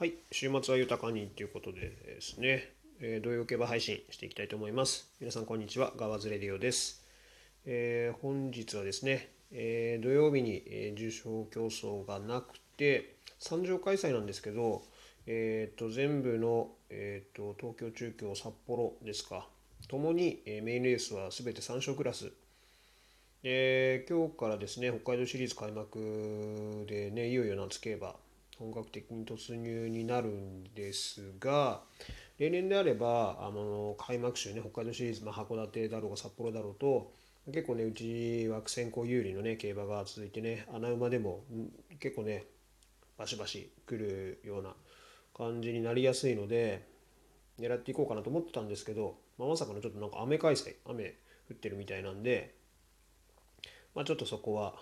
はい、週末は豊かにということでですね、えー、土曜競馬配信していきたいと思います。皆さんこんにちは、ガワズレディオです。えー、本日はですね、えー、土曜日に、え重賞競争がなくて、3場開催なんですけど、えーと、全部の、えーと、東京中京札幌ですか、ともに、えメインレースは全て3勝クラス。で今日からですね、北海道シリーズ開幕でね、いよいよ夏競馬、本格的に突入になるんですが例年であればあの開幕週ね北海道シリーズ、まあ、函館だろうが札幌だろうと結構ねうち枠先行有利のね競馬が続いてね穴馬でも結構ねバシバシ来るような感じになりやすいので狙っていこうかなと思ってたんですけど、まあ、まさかのちょっとなんか雨開催雨降ってるみたいなんで、まあ、ちょっとそこは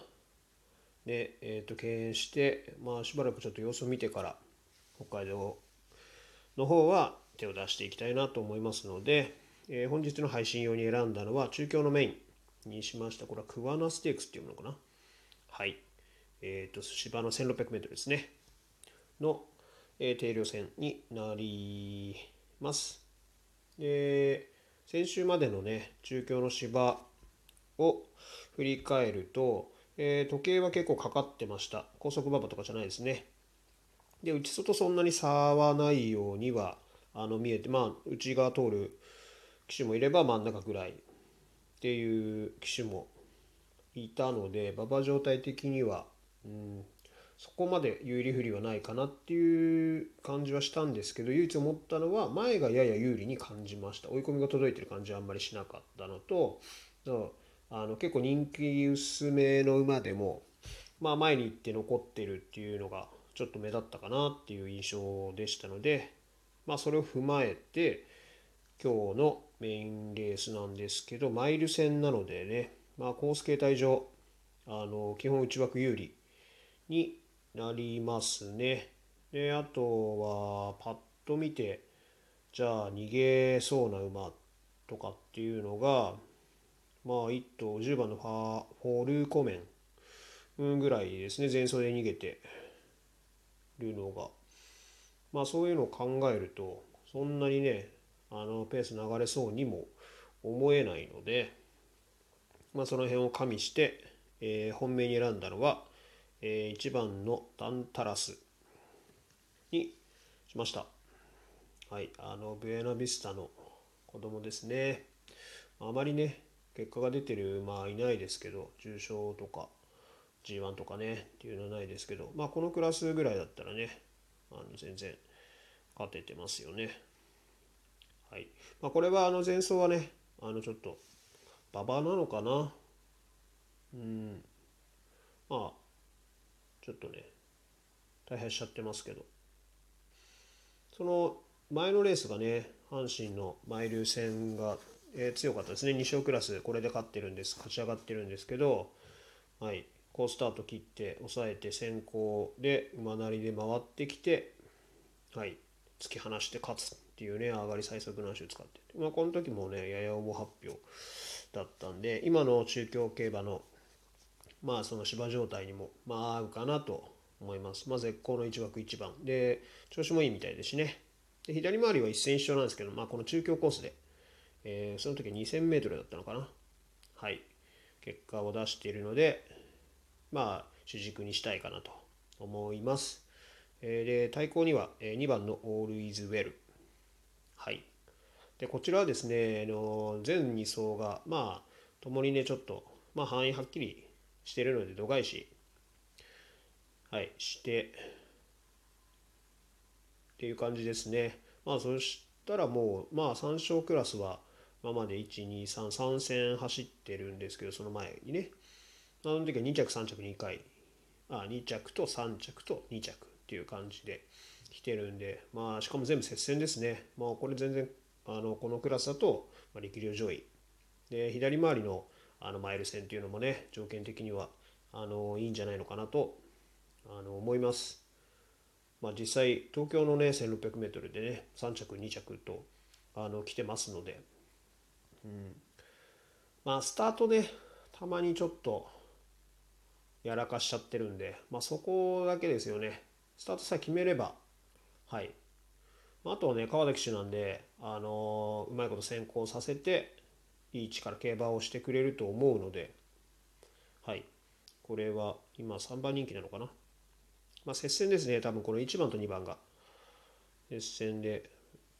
で、えー、と敬遠して、まあ、しばらくちょっと様子を見てから北海道の方は手を出していきたいなと思いますので、えー、本日の配信用に選んだのは中京のメインにしましたこれはクワナステークスっていうものかな。はい。えっ、ー、と芝の 1600m ですね。の、えー、定量線になります。で先週までのね中京の芝を振り返るとえー、時計は結構かかってました。高速馬場とかじゃないですね。で、内外そんなに差はないようにはあの見えて、まあ、内側通る機種もいれば真ん中ぐらいっていう機種もいたので、馬場状態的には、うん、そこまで有利不利はないかなっていう感じはしたんですけど、唯一思ったのは、前がやや有利に感じました。追い込みが届いてる感じはあんまりしなかったのと、あの結構人気薄めの馬でも、まあ、前に行って残ってるっていうのがちょっと目立ったかなっていう印象でしたので、まあ、それを踏まえて今日のメインレースなんですけどマイル戦なのでね、まあ、コース形態上あの基本内枠有利になりますね。であとはパッと見てじゃあ逃げそうな馬とかっていうのがまあ、1頭10番のファフォルコメンぐらいですね前走で逃げてるのがまあそういうのを考えるとそんなにねあのペース流れそうにも思えないので、まあ、その辺を加味して、えー、本命に選んだのは、えー、1番のタンタラスにしました。はい、あのブエナビスタの子供ですね。あまりね、結果が出てる馬はいないですけど重賞とか G1 とかねっていうのはないですけどまあこのクラスぐらいだったらねあの全然勝ててますよね。はい。まあこれはあの前走はねあのちょっと馬場なのかな？うん。まあちょっとね大変しちゃってますけど。その前のレースがね阪神のマイル戦がえー、強かったですね。2勝クラス、これで勝ってるんです。勝ち上がってるんですけど、はい、好スタート切って、抑えて先行で馬なりで回ってきて、はい、突き放して勝つっていうね、上がり最速の足を使って。まあ、この時もね、やや重発表だったんで、今の中京競馬の、まあ、その芝状態にも、まあ、合うかなと思います。まあ、絶好の1枠1番。で、調子もいいみたいですしね。で左回りは一戦一勝なんですけど、まあ、この中京コースで、えー、その時 2000m だったのかな。はい。結果を出しているので、まあ、主軸にしたいかなと思います。えー、で、対抗には、2番の All is Well。はい。で、こちらはですね、あの全2走が、まあ、共にね、ちょっと、まあ、範囲はっきりしてるので、度外視、はい、して、っていう感じですね。まあ、そしたらもう、まあ、3勝クラスは、まあ、まで1233戦走ってるんですけどその前にね。あの時は2着3着2回。あ2着と3着と2着っていう感じで来てるんでまあしかも全部接戦ですね。まあこれ全然あのこのクラスだと、ま、力量上位。で左回りのあのマイル戦っていうのもね条件的にはあのいいんじゃないのかなとあの思います。まあ、実際東京のね 1600m でね3着2着とあの来てますので。うん、まあスタートでたまにちょっとやらかしちゃってるんで、まあ、そこだけですよね。スタートさえ決めればはい。あとはね川崎騎手なんで、あのー、うまいこと先行させていい位置から競馬をしてくれると思うのではい。これは今3番人気なのかな。まあ接戦ですね多分この1番と2番が。接戦で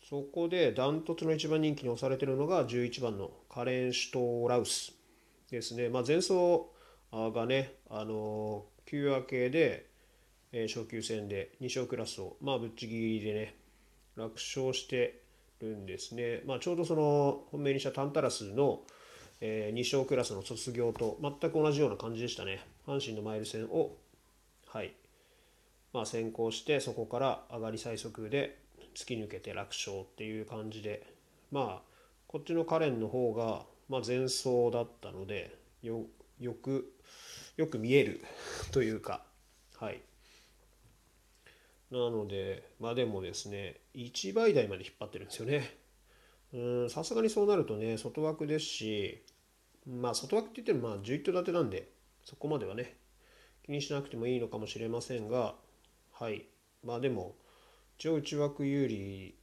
そこでダントツの1番人気に押されてるのが11番のカレン・シュトラウスですね。まあ、前走がね、あの休明けで、えー、昇級戦で2勝クラスを、まあ、ぶっちぎりでね、楽勝してるんですね。まあ、ちょうどその本命にしたタンタラスの、えー、2勝クラスの卒業と全く同じような感じでしたね。阪神のマイル戦を、はい、まあ、先行してそこから上がり最速で突き抜けて楽勝っていう感じでまあこっちのカレンの方が、まあ、前走だったのでよよくよく見える というかはい。なのでまあでもですね1倍台まで引っ張ってるんですよね。うんさすがにそうなるとね外枠ですしまあ外枠って言ってもまあ11頭立てなんでそこまではね気にしなくてもいいのかもしれませんがはい。まあでも一応内枠有利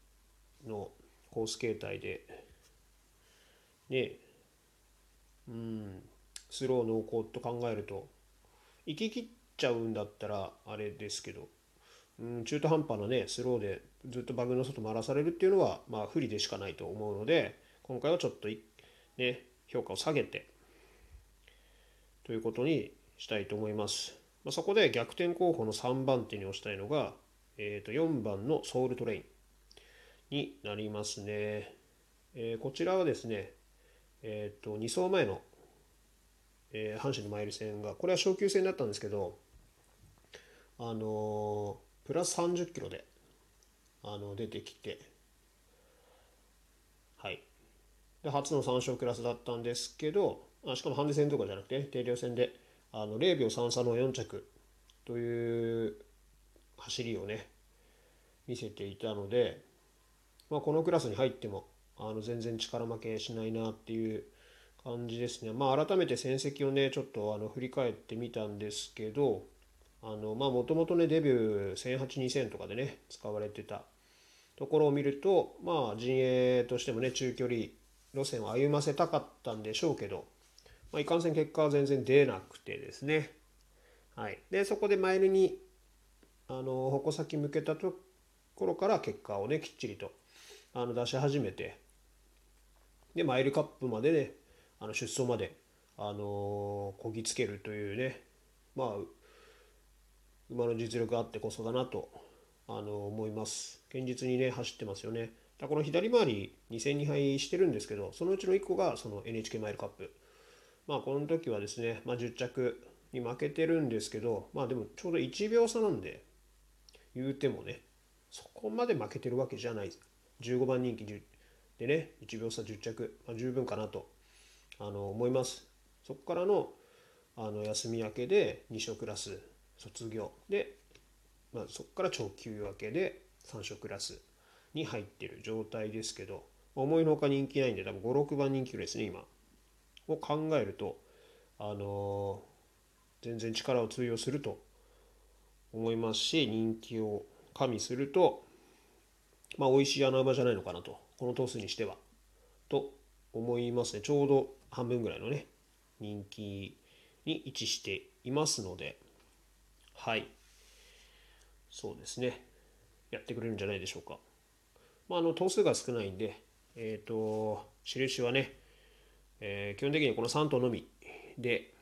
のコース形態でねうんスロー濃厚と考えると行き切っちゃうんだったらあれですけど、うん、中途半端なねスローでずっとバグの外回らされるっていうのはまあ不利でしかないと思うので今回はちょっとね評価を下げてということにしたいと思います。まあ、そこで逆転候補の3番手に押したいのがえー、と4番のソウルトレインになりますね。えー、こちらはですね、えー、と2走前の、えー、阪神のマイル戦が、これは昇級戦だったんですけど、あのー、プラス30キロであの出てきて、はい。で、初の3勝クラスだったんですけど、あしかもハンデ戦とかじゃなくて、定量戦であの0秒33の4着という走りをね見せていたので、まあ、このクラスに入ってもあの全然力負けしないなっていう感じですね。まあ、改めて戦績をねちょっとあの振り返ってみたんですけどもともとねデビュー1008-2000とかでね使われてたところを見るとまあ陣営としてもね中距離路線を歩ませたかったんでしょうけど、まあ、いかんせん結果は全然出なくてですね。はい、でそこでマイルにあの矛先向けたところから結果をねきっちりとあの出し始めてでマイルカップまでねあの出走まであのこぎつけるというねまあ馬の実力があってこそだなとあの思います。現実にね走ってますよね。だこの左回り2戦2敗してるんですけどそのうちの1個がその NHK マイルカップ。まあこの時はですね、まあ、10着に負けてるんですけどまあでもちょうど1秒差なんで言うてもねそこまで負けてるわけじゃない。15番人気でね1秒差10着、まあ、十分かなとあの思います。そこからのあの休み明けで2勝クラス卒業。で、まあ、そこから長級明けで3勝クラスに入ってる状態ですけど思いのほか人気ないんで多分56番人気ぐらいですね今。を考えるとあのー、全然力を通用すると思いますし人気を加味するとまあ美味しい穴馬じゃないのかなとこの頭数にしてはと思いますね。ちょうど半分ぐらいのね人気に位置していますのではい。そうですね。やってくれるんじゃないでしょうか。まああの頭数が少ないんでえっ、ー、と印はね、えー、基本的にこの3頭のみで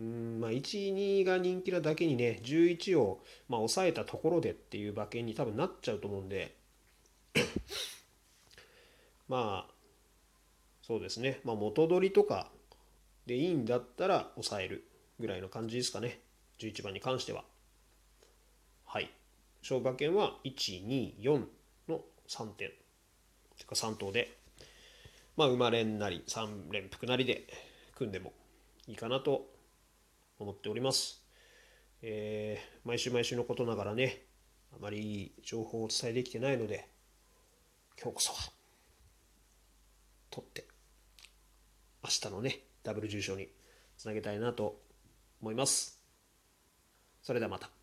うんまあ、1、2が人気なだけにね、11を、まあ、抑えたところでっていう馬券に多分なっちゃうと思うんで、まあ、そうですね、まあ、元取りとかでいいんだったら抑えるぐらいの感じですかね、11番に関しては。はい。勝負馬券は1、2、4の3点。てか3頭で、まあ、生まれんなり、3連複なりで組んでもいいかなと思っております。えー、毎週毎週のことながらね、あまりいい情報をお伝えできてないので、今日こそは、取って、明日のね、ダブル重賞につなげたいなと思います。それではまた。